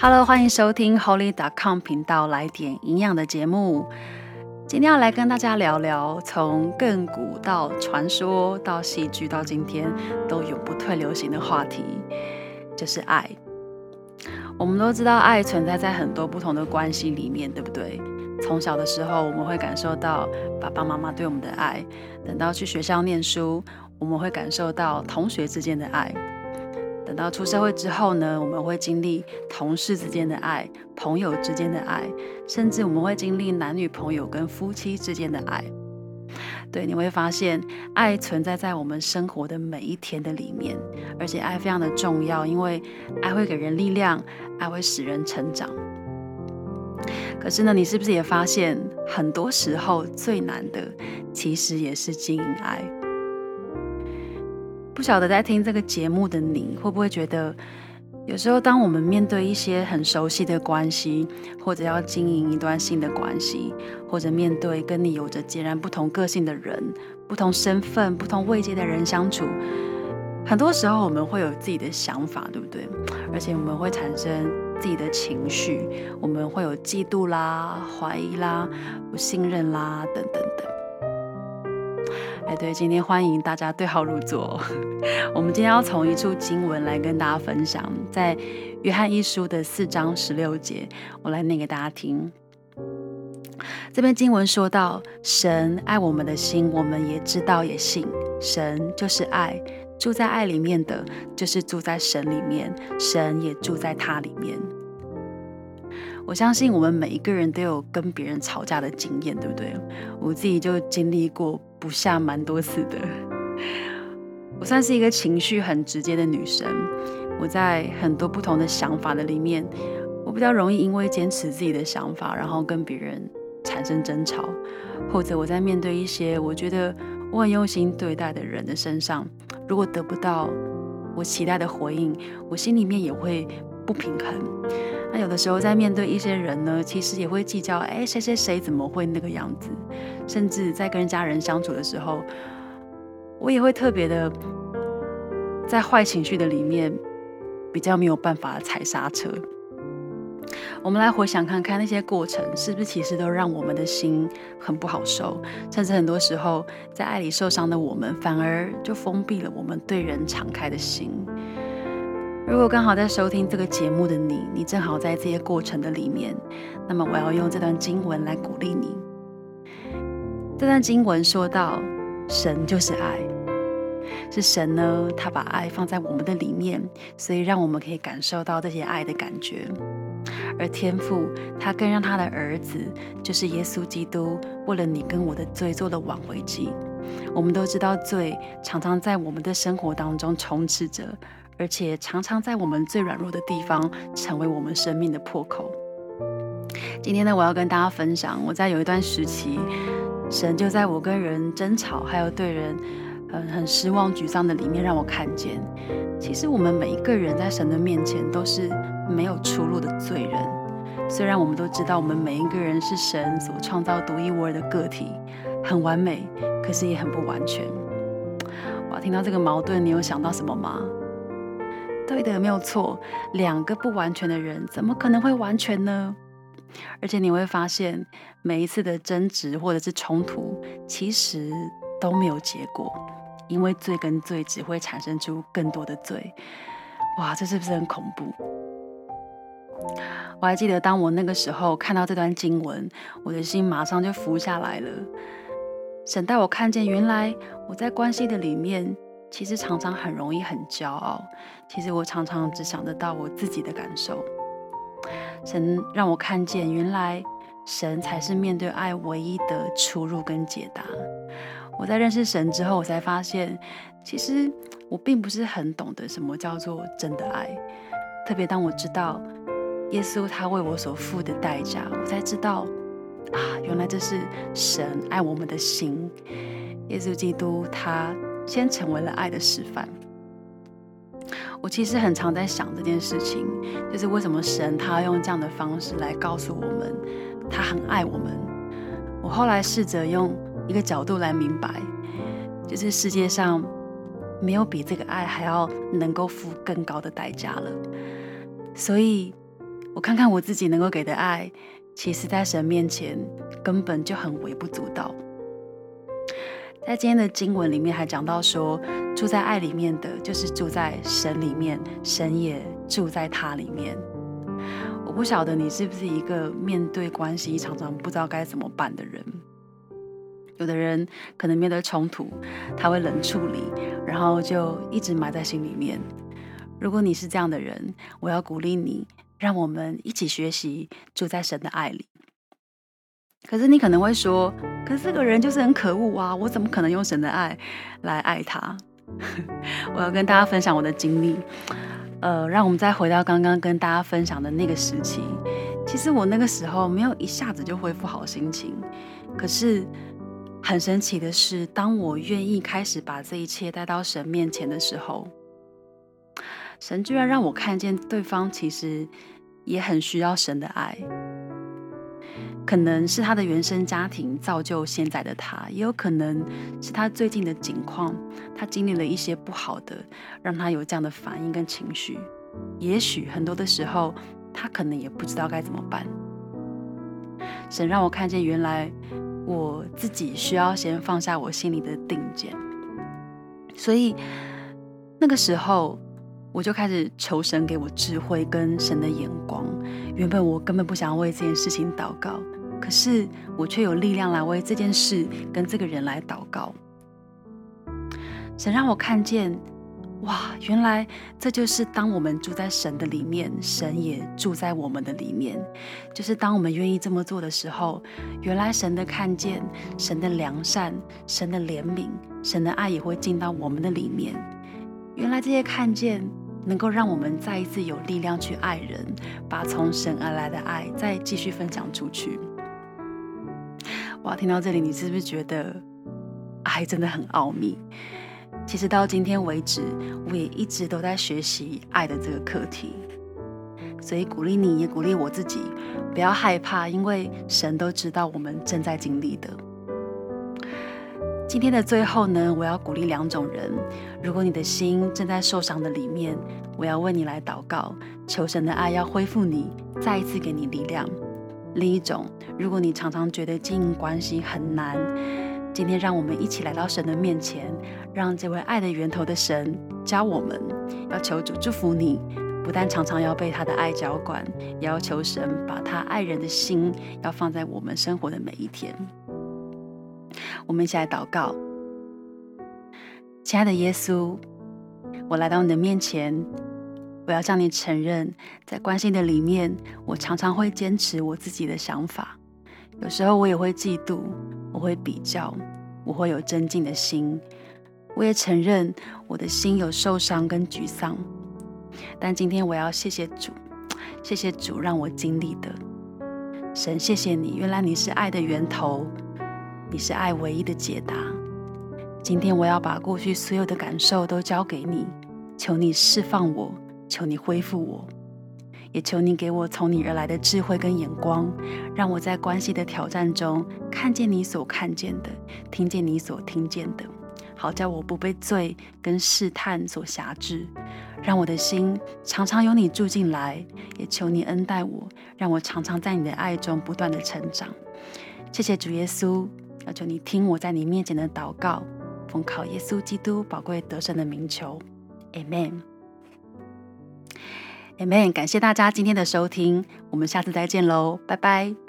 Hello，欢迎收听 Holy.com 频道来点营养的节目。今天要来跟大家聊聊，从亘古到传说到戏剧到今天都永不退流行的话题，就是爱。我们都知道，爱存在在很多不同的关系里面，对不对？从小的时候，我们会感受到爸爸妈妈对我们的爱；等到去学校念书，我们会感受到同学之间的爱。等到出社会之后呢，我们会经历同事之间的爱、朋友之间的爱，甚至我们会经历男女朋友跟夫妻之间的爱。对，你会发现爱存在在我们生活的每一天的里面，而且爱非常的重要，因为爱会给人力量，爱会使人成长。可是呢，你是不是也发现，很多时候最难的，其实也是经营爱。不晓得在听这个节目的你会不会觉得，有时候当我们面对一些很熟悉的关系，或者要经营一段新的关系，或者面对跟你有着截然不同个性的人、不同身份、不同位阶的人相处，很多时候我们会有自己的想法，对不对？而且我们会产生自己的情绪，我们会有嫉妒啦、怀疑啦、不信任啦等等等。哎，对，今天欢迎大家对号入座。我们今天要从一处经文来跟大家分享，在约翰一书的四章十六节，我来念给大家听。这篇经文说到，神爱我们的心，我们也知道也信。神就是爱，住在爱里面的，就是住在神里面，神也住在他里面。我相信我们每一个人都有跟别人吵架的经验，对不对？我自己就经历过。不下蛮多次的，我算是一个情绪很直接的女生。我在很多不同的想法的里面，我比较容易因为坚持自己的想法，然后跟别人产生争吵，或者我在面对一些我觉得我很用心对待的人的身上，如果得不到我期待的回应，我心里面也会不平衡。那有的时候在面对一些人呢，其实也会计较，哎，谁谁谁怎么会那个样子？甚至在跟家人相处的时候，我也会特别的在坏情绪的里面，比较没有办法踩刹车。我们来回想看看那些过程，是不是其实都让我们的心很不好受？甚至很多时候在爱里受伤的我们，反而就封闭了我们对人敞开的心。如果刚好在收听这个节目的你，你正好在这些过程的里面，那么我要用这段经文来鼓励你。这段经文说到，神就是爱，是神呢，他把爱放在我们的里面，所以让我们可以感受到这些爱的感觉。而天父他更让他的儿子，就是耶稣基督，为了你跟我的罪做了挽回祭。我们都知道，罪常常在我们的生活当中充斥着。而且常常在我们最软弱的地方，成为我们生命的破口。今天呢，我要跟大家分享，我在有一段时期，神就在我跟人争吵，还有对人很很失望、沮丧的里面，让我看见，其实我们每一个人在神的面前都是没有出路的罪人。虽然我们都知道，我们每一个人是神所创造独一无二的个体，很完美，可是也很不完全。哇，听到这个矛盾，你有想到什么吗？对的，没有错。两个不完全的人，怎么可能会完全呢？而且你会发现，每一次的争执或者是冲突，其实都没有结果，因为罪跟罪只会产生出更多的罪。哇，这是不是很恐怖？我还记得，当我那个时候看到这段经文，我的心马上就浮下来了。神带我看见，原来我在关系的里面。其实常常很容易很骄傲。其实我常常只想得到我自己的感受。神让我看见，原来神才是面对爱唯一的出路跟解答。我在认识神之后，我才发现，其实我并不是很懂得什么叫做真的爱。特别当我知道耶稣他为我所付的代价，我才知道啊，原来这是神爱我们的心。耶稣基督他。先成为了爱的示范。我其实很常在想这件事情，就是为什么神他要用这样的方式来告诉我们，他很爱我们。我后来试着用一个角度来明白，就是世界上没有比这个爱还要能够付更高的代价了。所以，我看看我自己能够给的爱，其实在神面前根本就很微不足道。在今天的经文里面还讲到说，住在爱里面的，就是住在神里面，神也住在他里面。我不晓得你是不是一个面对关系常常不知道该怎么办的人。有的人可能面对冲突，他会冷处理，然后就一直埋在心里面。如果你是这样的人，我要鼓励你，让我们一起学习住在神的爱里。可是你可能会说，可是这个人就是很可恶啊！我怎么可能用神的爱来爱他？我要跟大家分享我的经历。呃，让我们再回到刚刚跟大家分享的那个时期。其实我那个时候没有一下子就恢复好心情，可是。很神奇的是，当我愿意开始把这一切带到神面前的时候，神居然让我看见对方其实也很需要神的爱。可能是他的原生家庭造就现在的他，也有可能是他最近的境况，他经历了一些不好的，让他有这样的反应跟情绪。也许很多的时候，他可能也不知道该怎么办。神让我看见，原来。我自己需要先放下我心里的定见，所以那个时候我就开始求神给我智慧跟神的眼光。原本我根本不想为这件事情祷告，可是我却有力量来为这件事跟这个人来祷告。神让我看见。哇，原来这就是当我们住在神的里面，神也住在我们的里面。就是当我们愿意这么做的时候，原来神的看见、神的良善、神的怜悯、神的爱也会进到我们的里面。原来这些看见能够让我们再一次有力量去爱人，把从神而来的爱再继续分享出去。听到这里，你是不是觉得爱真的很奥秘？其实到今天为止，我也一直都在学习爱的这个课题，所以鼓励你也鼓励我自己，不要害怕，因为神都知道我们正在经历的。今天的最后呢，我要鼓励两种人：如果你的心正在受伤的里面，我要为你来祷告，求神的爱要恢复你，再一次给你力量；另一种，如果你常常觉得经营关系很难。今天，让我们一起来到神的面前，让这位爱的源头的神教我们，要求主祝福你。不但常常要被他的爱浇灌，也要求神把他爱人的心要放在我们生活的每一天。我们一起来祷告，亲爱的耶稣，我来到你的面前，我要向你承认，在关系的里面，我常常会坚持我自己的想法，有时候我也会嫉妒。我会比较，我会有尊敬的心，我也承认我的心有受伤跟沮丧。但今天我要谢谢主，谢谢主让我经历的神，谢谢你，原来你是爱的源头，你是爱唯一的解答。今天我要把过去所有的感受都交给你，求你释放我，求你恢复我。也求你给我从你而来的智慧跟眼光，让我在关系的挑战中看见你所看见的，听见你所听见的，好叫我不被罪跟试探所辖制，让我的心常常有你住进来。也求你恩待我，让我常常在你的爱中不断的成长。谢谢主耶稣，要求你听我在你面前的祷告，奉靠耶稣基督宝贵得胜的名求 mm。M 感谢大家今天的收听，我们下次再见喽，拜拜。